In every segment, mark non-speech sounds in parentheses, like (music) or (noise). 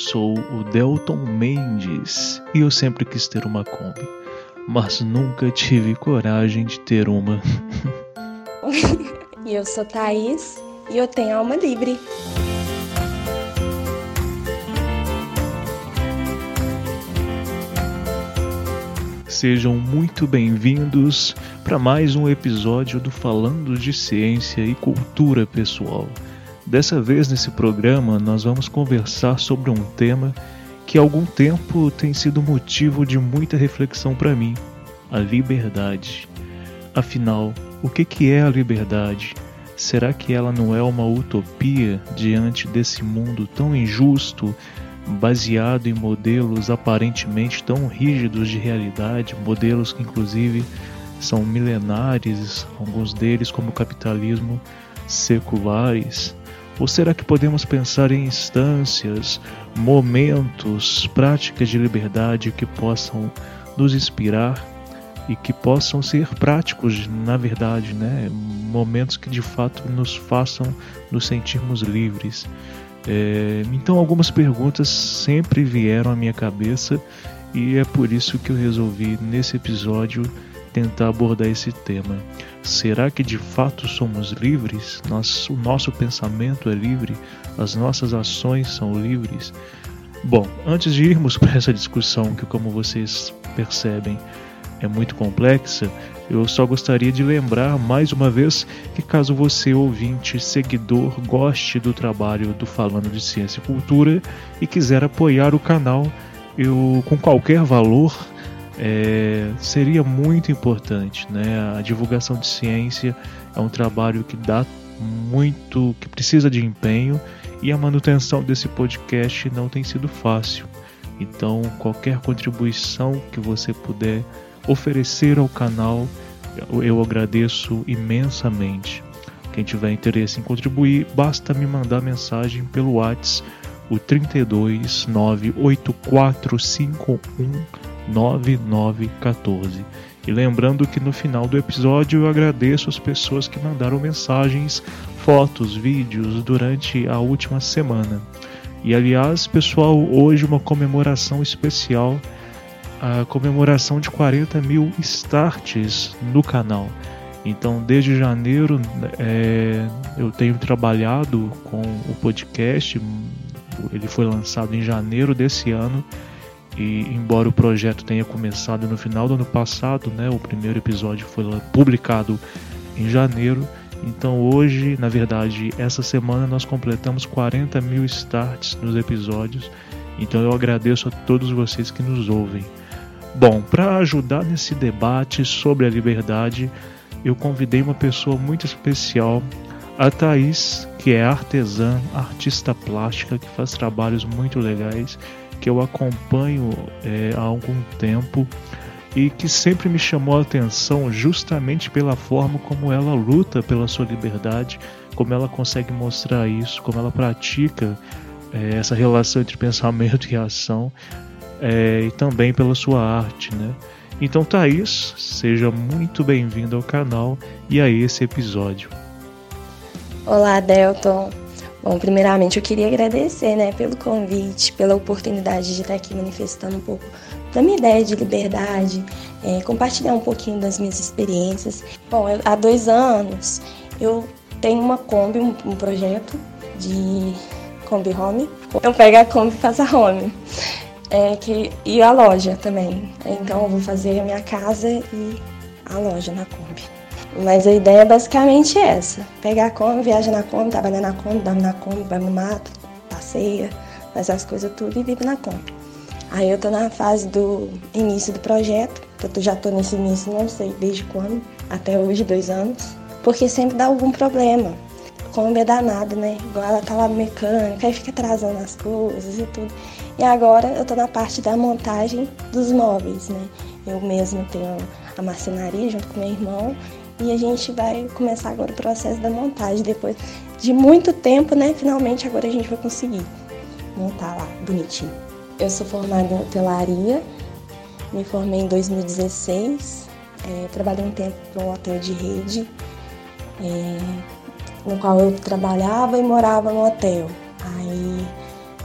Sou o Delton Mendes e eu sempre quis ter uma Kombi, mas nunca tive coragem de ter uma. (laughs) e eu sou Thaís e eu tenho alma livre. Sejam muito bem-vindos para mais um episódio do Falando de Ciência e Cultura Pessoal. Dessa vez nesse programa nós vamos conversar sobre um tema que há algum tempo tem sido motivo de muita reflexão para mim: a liberdade. Afinal, o que, que é a liberdade? Será que ela não é uma utopia diante desse mundo tão injusto, baseado em modelos aparentemente tão rígidos de realidade, modelos que inclusive são milenares, alguns deles como o capitalismo seculares? Ou será que podemos pensar em instâncias, momentos, práticas de liberdade que possam nos inspirar e que possam ser práticos, na verdade, né? Momentos que de fato nos façam nos sentirmos livres. É, então, algumas perguntas sempre vieram à minha cabeça e é por isso que eu resolvi nesse episódio tentar abordar esse tema. Será que de fato somos livres? O nosso pensamento é livre? As nossas ações são livres? Bom, antes de irmos (laughs) para essa discussão, que como vocês percebem é muito complexa, eu só gostaria de lembrar mais uma vez que caso você, ouvinte, seguidor, goste do trabalho do Falando de Ciência e Cultura e quiser apoiar o canal, eu com qualquer valor é, seria muito importante. Né? A divulgação de ciência é um trabalho que dá muito, que precisa de empenho e a manutenção desse podcast não tem sido fácil. Então, qualquer contribuição que você puder oferecer ao canal, eu agradeço imensamente. Quem tiver interesse em contribuir, basta me mandar mensagem pelo WhatsApp, o 32 98451 9914. E lembrando que no final do episódio eu agradeço as pessoas que mandaram mensagens, fotos, vídeos durante a última semana. E aliás, pessoal, hoje uma comemoração especial a comemoração de 40 mil starts no canal. Então, desde janeiro, é, eu tenho trabalhado com o podcast. Ele foi lançado em janeiro desse ano e embora o projeto tenha começado no final do ano passado, né, o primeiro episódio foi publicado em janeiro. Então hoje, na verdade, essa semana nós completamos 40 mil starts nos episódios. Então eu agradeço a todos vocês que nos ouvem. Bom, para ajudar nesse debate sobre a liberdade, eu convidei uma pessoa muito especial, a Thaís, que é artesã, artista plástica, que faz trabalhos muito legais que eu acompanho é, há algum tempo e que sempre me chamou a atenção justamente pela forma como ela luta pela sua liberdade, como ela consegue mostrar isso, como ela pratica é, essa relação entre pensamento e ação, é, e também pela sua arte, né? Então, Thaís, seja muito bem-vindo ao canal e a esse episódio. Olá, Delton. Bom, primeiramente eu queria agradecer, né, pelo convite, pela oportunidade de estar aqui manifestando um pouco da minha ideia de liberdade, é, compartilhar um pouquinho das minhas experiências. Bom, eu, há dois anos eu tenho uma Kombi, um, um projeto de Kombi Home. Eu pego a Kombi e faço a Home. É, que, e a loja também. Então eu vou fazer a minha casa e a loja na Kombi. Mas a ideia é basicamente essa: pegar a Kombi, viaja na Kombi, trabalha na Kombi, dorme na Kombi, vai no mato, passeia, faz as coisas tudo e vive na Kombi. Aí eu tô na fase do início do projeto, eu já tô nesse início, não sei desde quando, até hoje, dois anos, porque sempre dá algum problema. com um danado, né? Igual ela tá lá mecânica, aí fica atrasando as coisas e tudo. E agora eu tô na parte da montagem dos móveis, né? Eu mesmo tenho a marcenaria junto com meu irmão e a gente vai começar agora o processo da montagem. Depois de muito tempo, né? Finalmente agora a gente vai conseguir montar lá bonitinho. Eu sou formada em hotelaria, me formei em 2016, é, trabalhei um tempo para um hotel de rede. É, no qual eu trabalhava e morava no hotel. Aí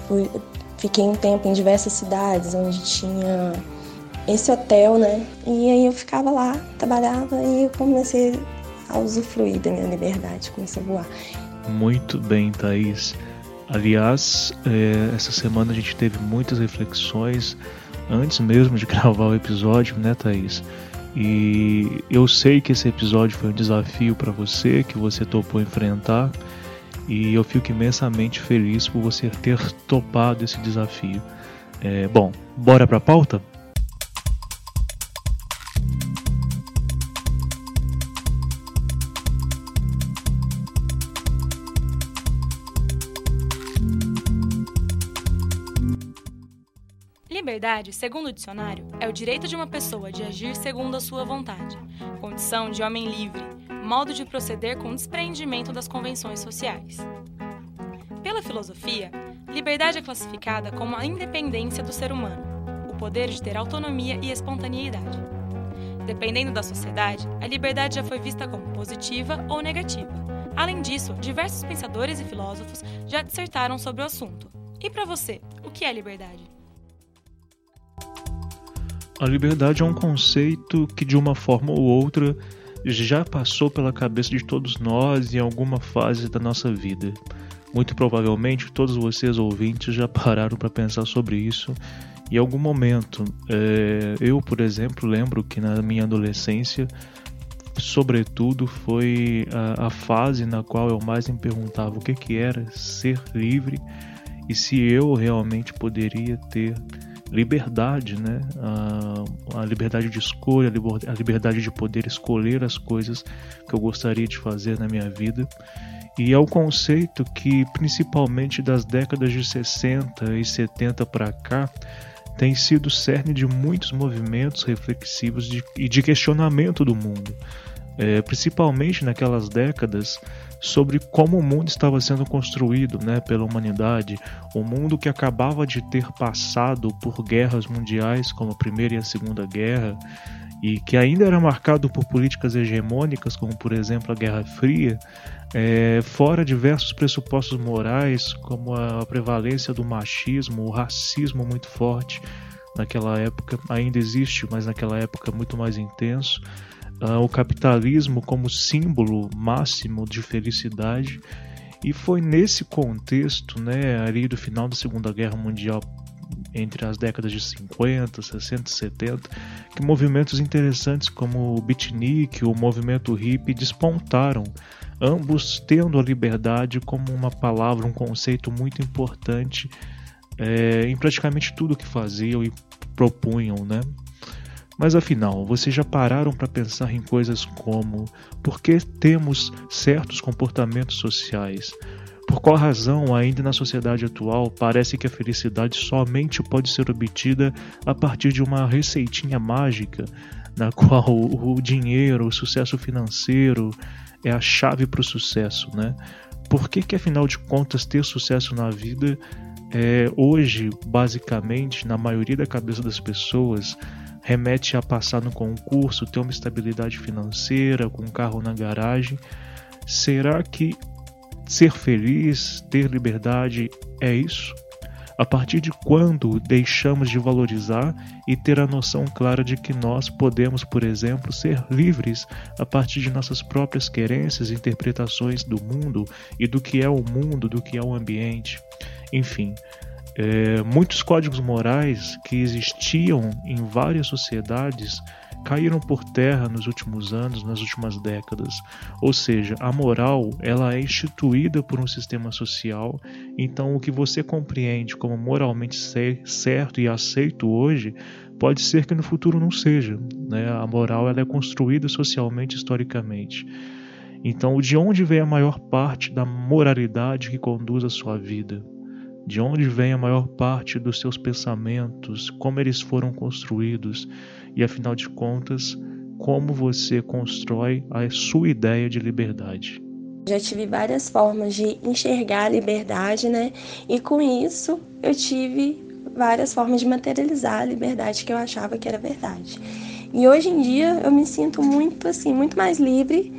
fui, fiquei um tempo em diversas cidades onde tinha esse hotel, né? E aí eu ficava lá, trabalhava e eu comecei a usufruir da minha liberdade, comecei a voar. Muito bem, Thaís. Aliás, é, essa semana a gente teve muitas reflexões antes mesmo de (laughs) gravar o episódio, né, Thaís? E eu sei que esse episódio foi um desafio para você, que você topou enfrentar, e eu fico imensamente feliz por você ter topado esse desafio. É, bom, bora para a pauta? Liberdade, segundo o dicionário, é o direito de uma pessoa de agir segundo a sua vontade, condição de homem livre, modo de proceder com desprendimento das convenções sociais. Pela filosofia, liberdade é classificada como a independência do ser humano, o poder de ter autonomia e espontaneidade. Dependendo da sociedade, a liberdade já foi vista como positiva ou negativa. Além disso, diversos pensadores e filósofos já dissertaram sobre o assunto. E para você, o que é liberdade? A liberdade é um conceito que, de uma forma ou outra, já passou pela cabeça de todos nós em alguma fase da nossa vida. Muito provavelmente todos vocês ouvintes já pararam para pensar sobre isso em algum momento. É, eu, por exemplo, lembro que na minha adolescência, sobretudo, foi a, a, fase na qual eu mais me perguntava o que, que era ser livre e se eu realmente poderia ter liberdade, né? A, a, liberdade de escolha, a liberdade de poder escolher as coisas que eu gostaria de fazer na minha vida. E é o conceito que, principalmente das décadas de 60 e 70 para cá, tem sido cerne de muitos movimentos reflexivos de, e de questionamento do mundo. É, principalmente naquelas décadas sobre como o mundo estava sendo construído né, pela humanidade, o um mundo que acabava de ter passado por guerras mundiais como a Primeira e a Segunda Guerra e que ainda era marcado por políticas hegemônicas, como por exemplo a Guerra Fria, é, fora diversos pressupostos morais, como a prevalência do machismo, o racismo muito forte. Naquela época, ainda existe, mas naquela época muito mais intenso uh, o capitalismo como símbolo máximo de felicidade. E foi nesse contexto, né, ali do final da Segunda Guerra Mundial, entre as décadas de 50, 60 e 70, que movimentos interessantes como o beatnik, o movimento hippie despontaram, ambos tendo a liberdade como uma palavra, um conceito muito importante é, em praticamente tudo que faziam e propunham, né? Mas afinal, vocês já pararam para pensar em coisas como por que temos certos comportamentos sociais? Por qual razão, ainda na sociedade atual, parece que a felicidade somente pode ser obtida a partir de uma receitinha mágica, na (laughs) qual o dinheiro, o sucesso financeiro é a chave para o sucesso, né? Por que, que, afinal de contas, ter sucesso na vida é hoje, basicamente, na maioria da cabeça das pessoas, remete a passar no concurso, ter uma estabilidade financeira, com um carro na garagem. Será que ser feliz, ter liberdade é isso? A partir de quando deixamos de valorizar e ter a noção clara de que nós podemos, por exemplo, ser livres a partir de nossas próprias querências interpretações do mundo e do que é o mundo, do que é o ambiente? Enfim, é, muitos códigos morais que existiam em várias sociedades caíram por terra nos últimos anos, nas últimas décadas. Ou seja, a moral ela é instituída por um sistema social. Então, o que você compreende como moralmente certo e aceito hoje pode ser que no futuro não seja. Né? A moral ela é construída socialmente, historicamente. Então, de onde vem a maior parte da moralidade que conduz a sua vida? De onde vem a maior parte dos seus pensamentos? Como eles foram construídos? E afinal de contas, como você constrói a sua ideia de liberdade? Já tive várias formas de enxergar a liberdade, né? E com isso eu tive várias formas de materializar a liberdade que eu achava que era verdade. E hoje em dia eu me sinto muito assim, muito mais livre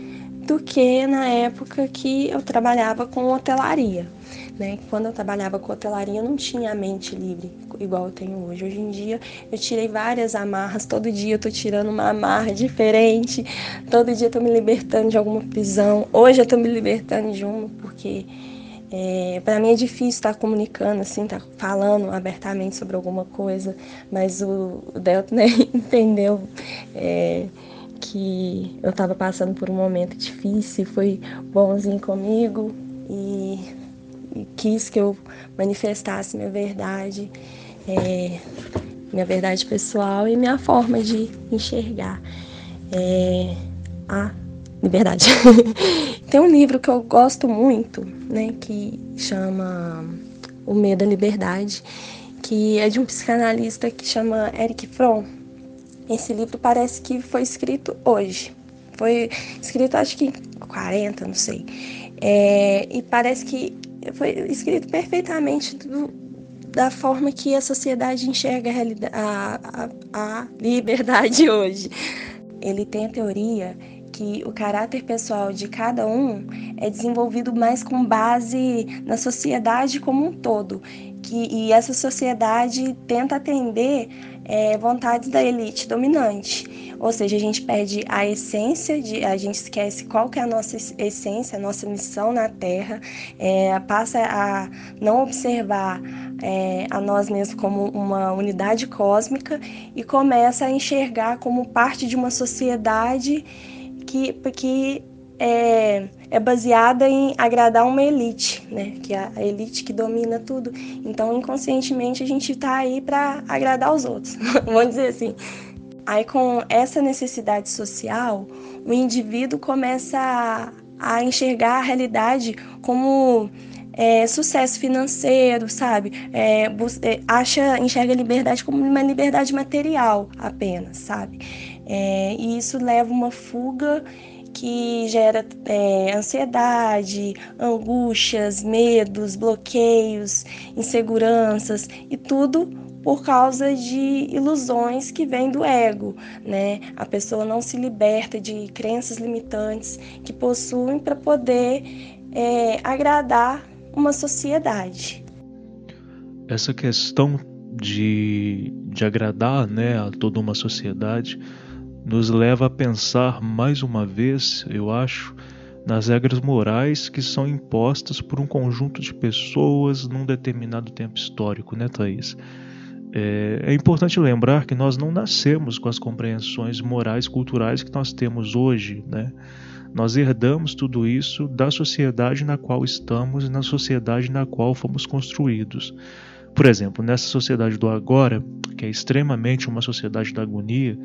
do que na época que eu trabalhava com hotelaria. Né? Quando eu trabalhava com hotelaria, eu não tinha a mente livre igual eu tenho hoje. Hoje em dia, eu tirei várias amarras. Todo dia eu tô tirando uma amarra diferente. Todo dia eu tô me libertando de alguma prisão. Hoje eu tô me libertando de uma, porque é, para mim é difícil estar tá comunicando, assim, estar tá falando abertamente sobre alguma coisa. Mas o, o Delta né, (laughs) entendeu. É, que eu estava passando por um momento difícil, foi bonzinho comigo e quis que eu manifestasse minha verdade, é, minha verdade pessoal e minha forma de enxergar é, a liberdade. (laughs) Tem um livro que eu gosto muito, né, que chama O Medo da Liberdade, que é de um psicanalista que chama Eric Fromm. Esse livro parece que foi escrito hoje. Foi escrito acho que em 40, não sei. É, e parece que foi escrito perfeitamente do, da forma que a sociedade enxerga a, a, a liberdade (laughs) hoje. Ele tem a teoria que o caráter pessoal de cada um é desenvolvido mais com base na sociedade como um todo. Que, e essa sociedade tenta atender é, vontades da elite dominante. Ou seja, a gente perde a essência, de, a gente esquece qual que é a nossa essência, a nossa missão na Terra, é, passa a não observar é, a nós mesmos como uma unidade cósmica e começa a enxergar como parte de uma sociedade que, que é, é baseada em agradar uma elite, né? Que é a elite que domina tudo. Então, inconscientemente, a gente está aí para agradar os outros, (laughs) vamos dizer assim. Aí, com essa necessidade social, o indivíduo começa a, a enxergar a realidade como é, sucesso financeiro, sabe? É, é, acha, enxerga a liberdade como uma liberdade material apenas, sabe? É, e isso leva uma fuga que gera é, ansiedade, angústias, medos, bloqueios, inseguranças e tudo por causa de ilusões que vêm do ego, né? A pessoa não se liberta de crenças limitantes que possuem para poder é, agradar uma sociedade. Essa questão de, de agradar né, a toda uma sociedade nos leva a pensar mais uma vez, eu acho, nas regras morais que são impostas por um conjunto de pessoas num determinado tempo histórico, né, Thaís? É, é, importante lembrar que nós não nascemos com as compreensões morais culturais que nós temos hoje, né? Nós herdamos tudo isso da sociedade na qual estamos e na sociedade na qual fomos construídos. Por exemplo, nessa sociedade do agora, que é extremamente uma sociedade da agonia,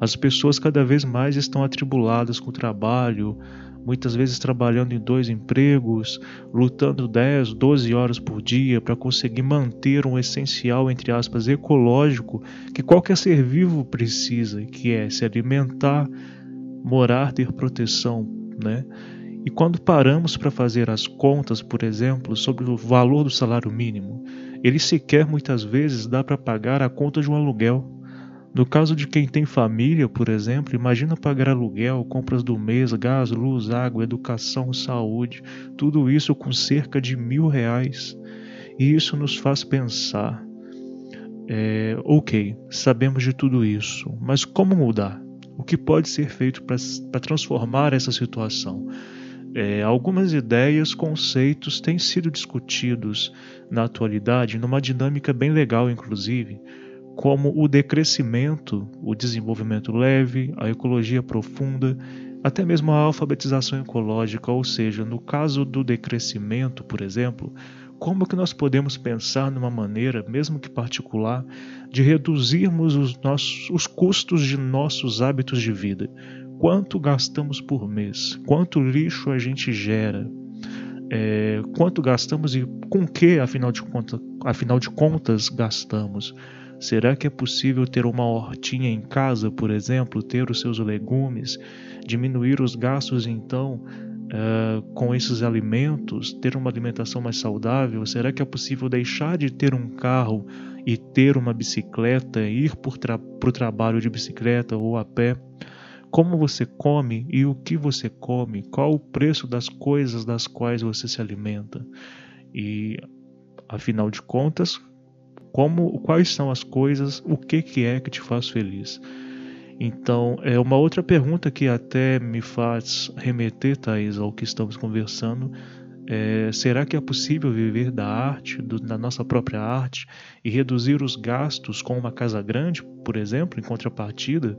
as pessoas cada vez mais estão atribuladas com o trabalho, muitas vezes trabalhando em dois empregos, lutando 10, 12 horas por dia para conseguir manter um essencial, entre aspas, ecológico que qualquer ser vivo precisa, que é se alimentar, morar, ter proteção, né? E quando paramos para fazer as contas, por exemplo, sobre o valor do salário mínimo, ele sequer muitas vezes dá para pagar a conta de um aluguel. No caso de quem tem família, por exemplo, imagina pagar aluguel, compras do mês, gás, luz, água, educação, saúde, tudo isso com cerca de mil reais. E isso nos faz pensar: é, ok, sabemos de tudo isso, mas como mudar? O que pode ser feito para transformar essa situação? É, algumas ideias, conceitos têm sido discutidos na atualidade numa dinâmica bem legal, inclusive como o decrescimento, o desenvolvimento leve, a ecologia profunda, até mesmo a alfabetização ecológica, ou seja, no caso do decrescimento, por exemplo, como que nós podemos pensar numa maneira, mesmo que particular, de reduzirmos os, nossos, os custos de nossos hábitos de vida? Quanto gastamos por mês, quanto lixo a gente gera, é, quanto gastamos e com que, afinal de, conta, afinal de contas, gastamos. Será que é possível ter uma hortinha em casa, por exemplo, ter os seus legumes, diminuir os gastos então uh, com esses alimentos, ter uma alimentação mais saudável? Será que é possível deixar de ter um carro e ter uma bicicleta, ir para o tra trabalho de bicicleta ou a pé? Como você come e o que você come? Qual o preço das coisas das quais você se alimenta? E, afinal de contas, como, quais são as coisas, o que, que é que te faz feliz? Então, é uma outra pergunta que até me faz remeter, Thais, ao que estamos conversando. É, será que é possível viver da arte, do, da nossa própria arte, e reduzir os gastos com uma casa grande, por exemplo, em contrapartida?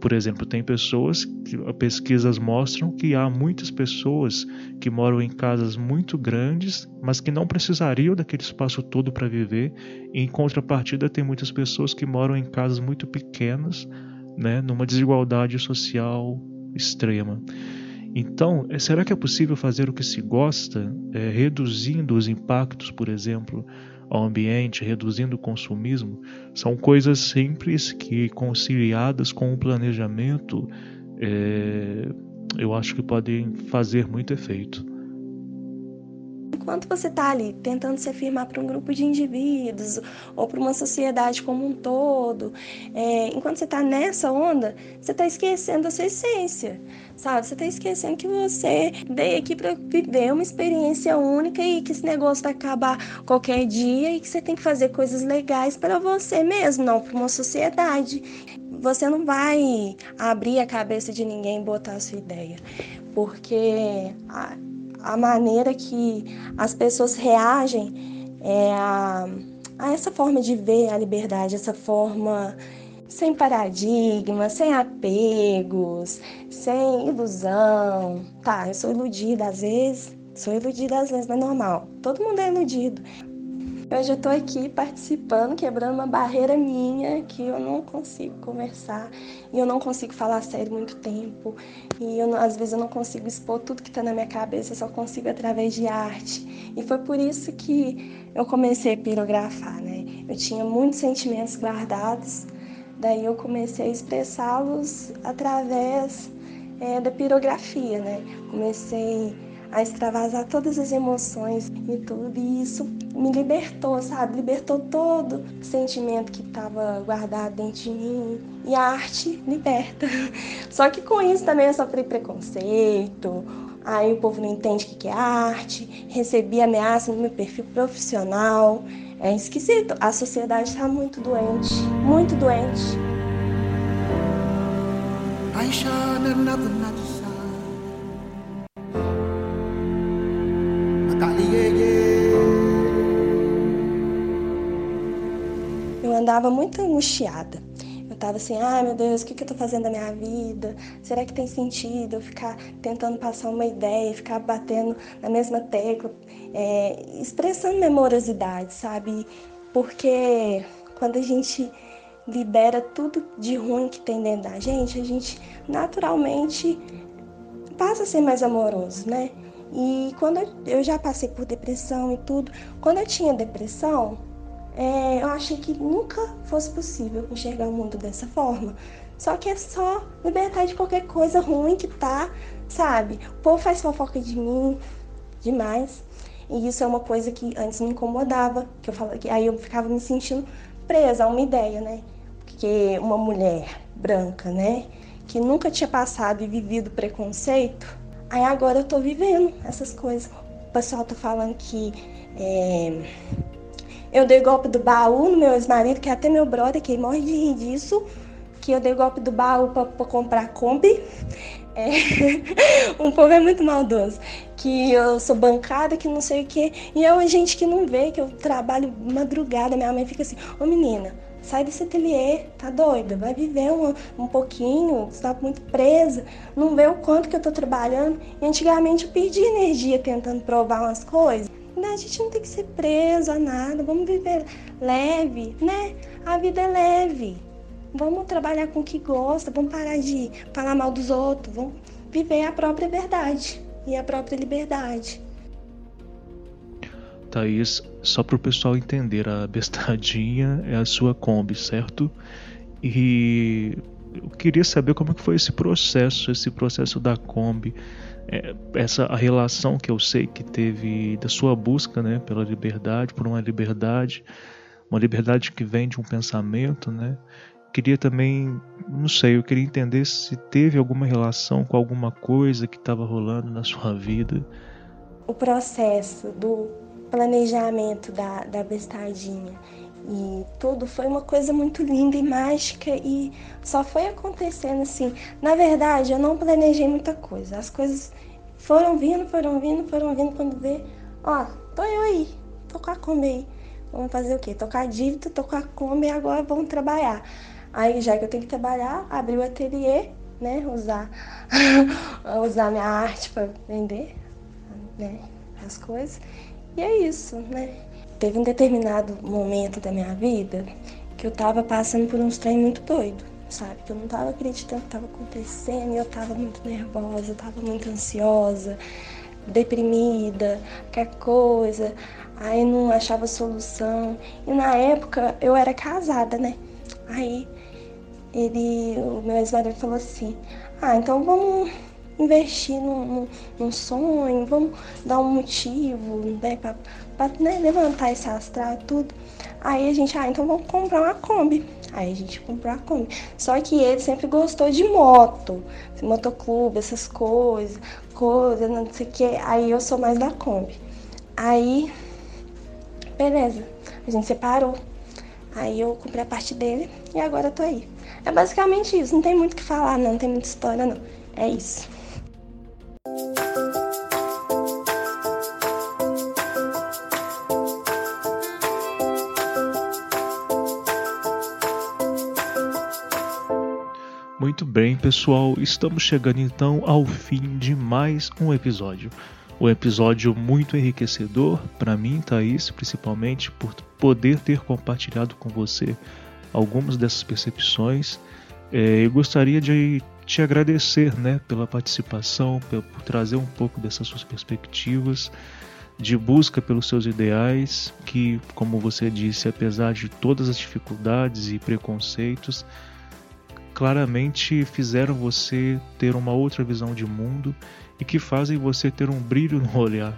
Por exemplo, tem pessoas que pesquisas mostram que há muitas pessoas que moram em casas muito grandes, mas que não precisariam daquele espaço todo para viver. Em contrapartida, tem muitas pessoas que moram em casas muito pequenas, né, numa desigualdade social extrema. Então, é, será que é possível fazer o que se gosta, é, reduzindo os impactos, por exemplo, ao ambiente, reduzindo o consumismo? São coisas simples que, conciliadas com o planejamento, é, eu acho que podem fazer muito efeito enquanto você está ali tentando se afirmar para um grupo de indivíduos ou para uma sociedade como um todo, é, enquanto você está nessa onda, você está esquecendo a sua essência, sabe? Você está esquecendo que você veio aqui para viver uma experiência única e que esse negócio vai acabar qualquer dia e que você tem que fazer coisas legais para você mesmo, não para uma sociedade. Você não vai abrir a cabeça de ninguém e botar a sua ideia, porque maneira que as pessoas reagem é, a, a essa forma de ver a liberdade, essa forma sem paradigma, sem apegos, sem ilusão. Tá, eu sou iludida às vezes, sou iludida às vezes, mas é normal. Todo mundo é iludido. Hoje eu estou aqui participando, quebrando uma barreira minha que eu não consigo conversar e eu não consigo falar sério muito tempo e eu, às vezes eu não consigo expor tudo que está na minha cabeça, eu só consigo através de arte. E foi por isso que eu comecei a pirografar, né? Eu tinha muitos sentimentos guardados, daí eu comecei a expressá-los através é, da pirografia, né? Comecei a extravasar todas as emoções e tudo, e isso me libertou, sabe? Libertou todo o sentimento que estava guardado dentro de mim. E a arte liberta. (laughs) Só que com isso também eu sofri preconceito. Aí o povo não entende o que é arte. Recebi ameaça no meu perfil profissional. É esquisito. A sociedade está muito doente. Muito doente. I shine another night. Andava muito angustiada. Eu estava assim, ai meu Deus, o que, que eu estou fazendo da minha vida? Será que tem sentido eu ficar tentando passar uma ideia, ficar batendo na mesma tecla, é, expressando memorosidade, sabe? Porque quando a gente libera tudo de ruim que tem dentro da gente, a gente naturalmente passa a ser mais amoroso, né? E quando eu já passei por depressão e tudo, quando eu tinha depressão, é, eu achei que nunca fosse possível enxergar o mundo dessa forma. Só que é só libertar de qualquer coisa ruim que tá, sabe? O povo faz fofoca de mim demais. E isso é uma coisa que antes me incomodava, que eu falava que aí eu ficava me sentindo presa a uma ideia, né? Porque uma mulher branca, né, que nunca tinha passado e vivido preconceito, aí agora eu tô vivendo essas coisas. O pessoal tá falando que é, eu dei golpe do baú no meu ex-marido, que é até meu brother, que morre de rir disso, que eu dei golpe do baú para comprar Kombi. É, (laughs) um povo é muito maldoso. Que eu sou bancada, que não sei o quê. E é gente que não vê, que eu trabalho madrugada. Minha mãe fica assim, ô menina, sai desse ateliê, tá doida? Vai viver um, um pouquinho, você tá muito presa. Não vê o quanto que eu tô trabalhando. E antigamente eu perdi energia tentando provar umas coisas. Né? A gente não tem que ser preso a nada, vamos viver leve, né? A vida é leve. vamos trabalhar com o que gosta, vamos parar de falar mal dos outros, vamos viver a própria verdade e a própria liberdade. Thaís, só para o pessoal entender, a bestadinha é a sua Kombi, certo? E eu queria saber como que foi esse processo, esse processo da Kombi, é, essa a relação que eu sei que teve da sua busca, né, pela liberdade, por uma liberdade, uma liberdade que vem de um pensamento, né? Queria também, não sei, eu queria entender se teve alguma relação com alguma coisa que estava rolando na sua vida. O processo do planejamento da, da bestadinha e tudo foi uma coisa muito linda e mágica e só foi acontecendo assim. Na verdade, eu não planejei muita coisa. As coisas foram vindo, foram vindo, foram vindo quando vê, ó, tô eu aí, tô com a Kombi aí. Vamos fazer o quê? Tocar dívida, tô com a Kombi e agora vamos trabalhar. Aí já que eu tenho que trabalhar, abri o ateliê, né? Usar, (laughs) usar minha arte para vender, né? As coisas. E é isso, né? Teve um determinado momento da minha vida que eu tava passando por uns trem muito doido, sabe? Que eu não tava acreditando que tava acontecendo eu tava muito nervosa, eu tava muito ansiosa, deprimida, qualquer coisa. Aí não achava solução. E na época eu era casada, né? Aí ele, o meu ex-marido falou assim: Ah, então vamos investir num, num, num, sonho, vamos dar um motivo, né, pra, pra né, levantar esse astral e tudo. Aí a gente, ah, então vamos comprar uma Kombi. Aí a gente comprou a Kombi. Só que ele sempre gostou de moto, motoclube, essas coisas, coisas, não sei o que. Aí eu sou mais da Kombi. Aí, beleza, a gente separou. Aí eu comprei a parte dele e agora eu tô aí. É basicamente isso, não tem muito o que falar, não, não tem muita história, não. É isso. Muito bem, pessoal, estamos chegando então ao fim de mais um episódio. Um episódio muito enriquecedor para mim, Thaís, principalmente por poder ter compartilhado com você algumas dessas percepções. É, eu gostaria de te agradecer né, pela participação, por trazer um pouco dessas suas perspectivas de busca pelos seus ideais, que, como você disse, apesar de todas as dificuldades e preconceitos, claramente fizeram você ter uma outra visão de mundo e que fazem você ter um brilho no olhar,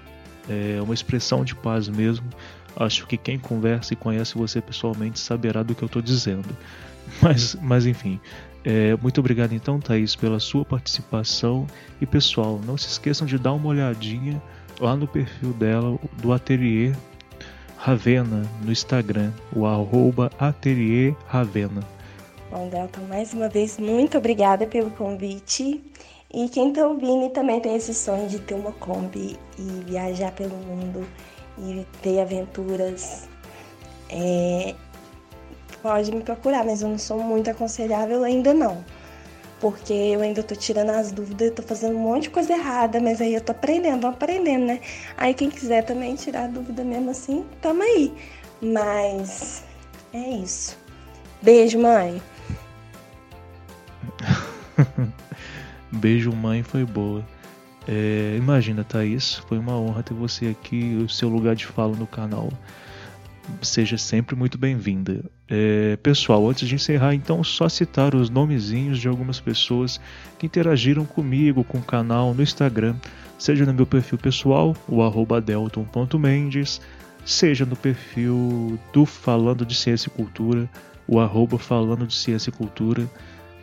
é uma expressão de paz mesmo, Acho que quem conversa e conhece você pessoalmente saberá do que eu estou dizendo. (laughs) Mas, mas enfim, é, muito obrigado então, Thaís, pela sua participação. E pessoal, não se esqueçam de dar uma olhadinha lá no perfil dela, do Atelier Ravena, no Instagram, o arroba Atelier Ravena. Bom, Delton, mais uma vez, muito obrigada pelo convite. E quem está ouvindo também tem esse sonho de ter uma Kombi e viajar pelo mundo e ter aventuras, é, pode me procurar, mas eu não sou muito aconselhável ainda não. Porque eu ainda tô tirando as dúvidas, tô fazendo um monte de coisa errada, mas aí eu tô aprendendo, aprendendo, né? Aí quem quiser também tirar dúvida mesmo assim, tamo aí. Mas é isso. Beijo, mãe. (laughs) Beijo, mãe, foi boa. É, imagina, Thaís, foi uma honra ter você aqui, o seu lugar de fala no canal. Seja sempre muito bem-vinda. É, pessoal, antes de encerrar, então, só citar os nomezinhos de algumas pessoas que interagiram comigo, com o canal no Instagram, seja no meu perfil pessoal, o arroba delton.mendes, seja no perfil do Falando de Ciência e Cultura, o arroba Falando de Ciência e Cultura,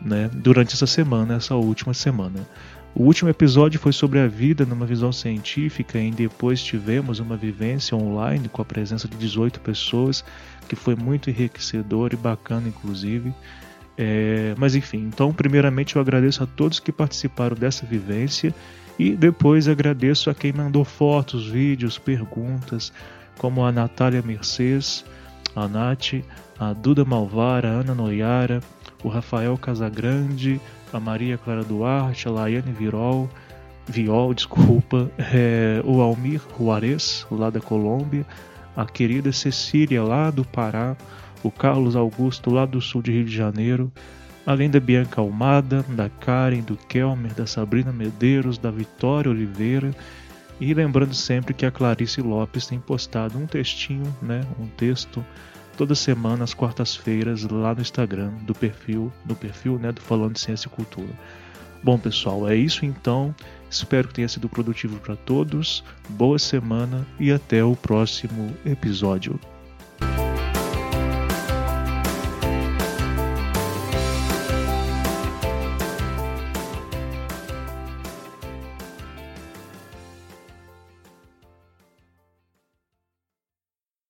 né, durante essa semana, essa última semana. O último episódio foi sobre a vida numa visão científica e depois tivemos uma vivência online com a presença de 18 pessoas, que foi muito enriquecedor e bacana, inclusive. É, mas enfim, então, primeiramente eu agradeço a todos que participaram dessa vivência e depois agradeço a quem mandou fotos, vídeos, perguntas, como a Natália Mercedes, a Nath, a Duda Malvara, a Ana Noiara, o Rafael Casagrande, a Maria Clara Duarte, a Laiane Virol, Viol, desculpa, é, o Almir Juarez, lá da Colômbia, a querida Cecília, lá do Pará, o Carlos Augusto lá do sul de Rio de Janeiro, além da Bianca Almada, da Karen, do Kelmer, da Sabrina Medeiros, da Vitória Oliveira. E lembrando sempre que a Clarice Lopes tem postado um textinho, né, um texto toda semana às quartas-feiras lá no Instagram do perfil, no perfil, né, do Falando de Ciência e Cultura. Bom, pessoal, é isso então. Espero que tenha sido produtivo para todos. Boa semana e até o próximo episódio.